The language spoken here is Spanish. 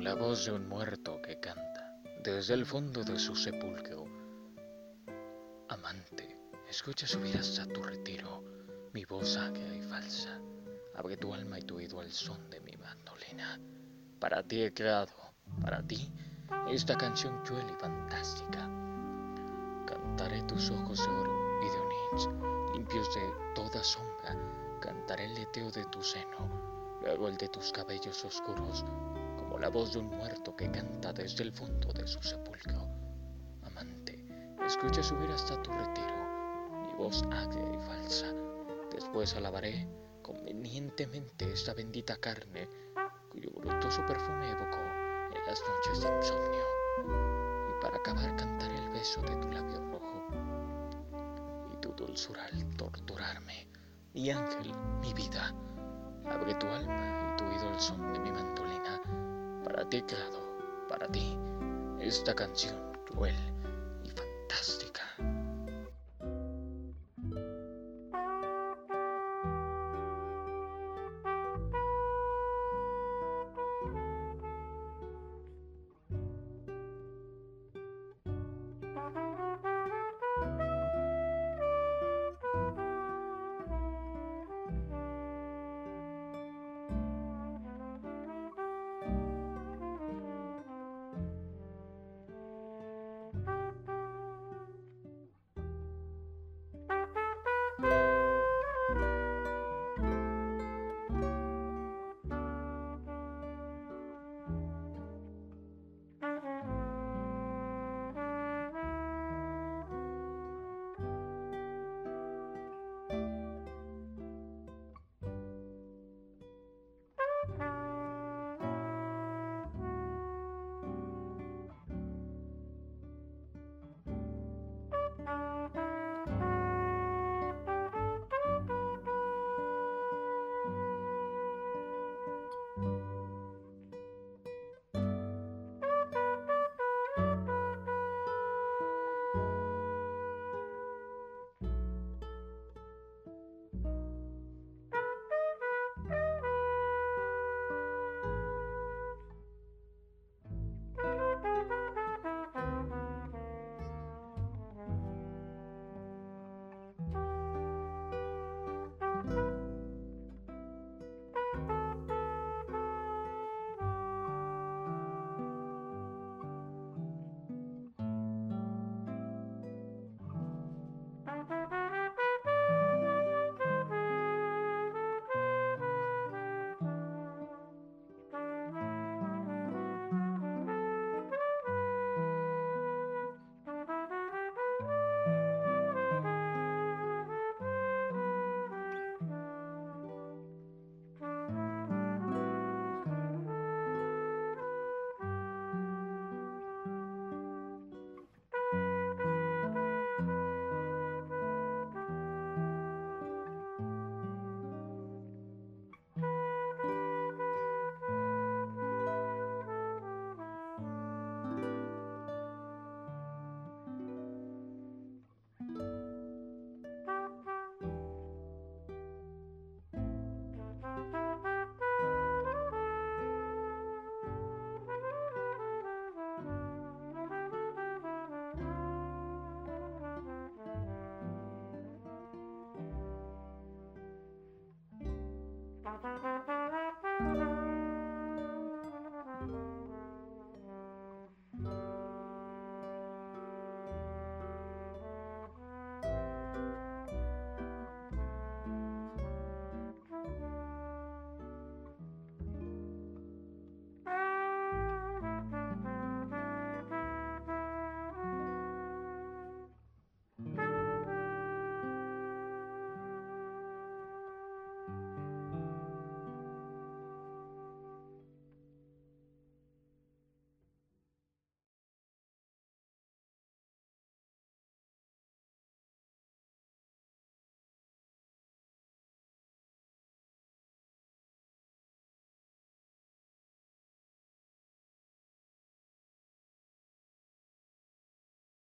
la voz de un muerto que canta desde el fondo de su sepulcro. Amante, escucha subir hasta tu retiro mi voz agria y falsa. Abre tu alma y tu oído al son de mi mandolina. Para ti he creado, para ti, esta canción cruel y fantástica. Cantaré tus ojos de oro y de onix, limpios de toda sombra. Cantaré el leteo de tu seno, luego el de tus cabellos oscuros, la voz de un muerto que canta desde el fondo de su sepulcro. Amante, escucha subir hasta tu retiro mi voz agria y falsa. Después alabaré convenientemente esta bendita carne cuyo brutoso perfume evocó en las noches de insomnio. Y para acabar cantaré el beso de tu labio rojo y tu dulzura al torturarme. Mi ángel, mi vida, abre tu alma y tu oído al son de mi mandolina para ti, para ti, esta canción cruel Bye. Thank you.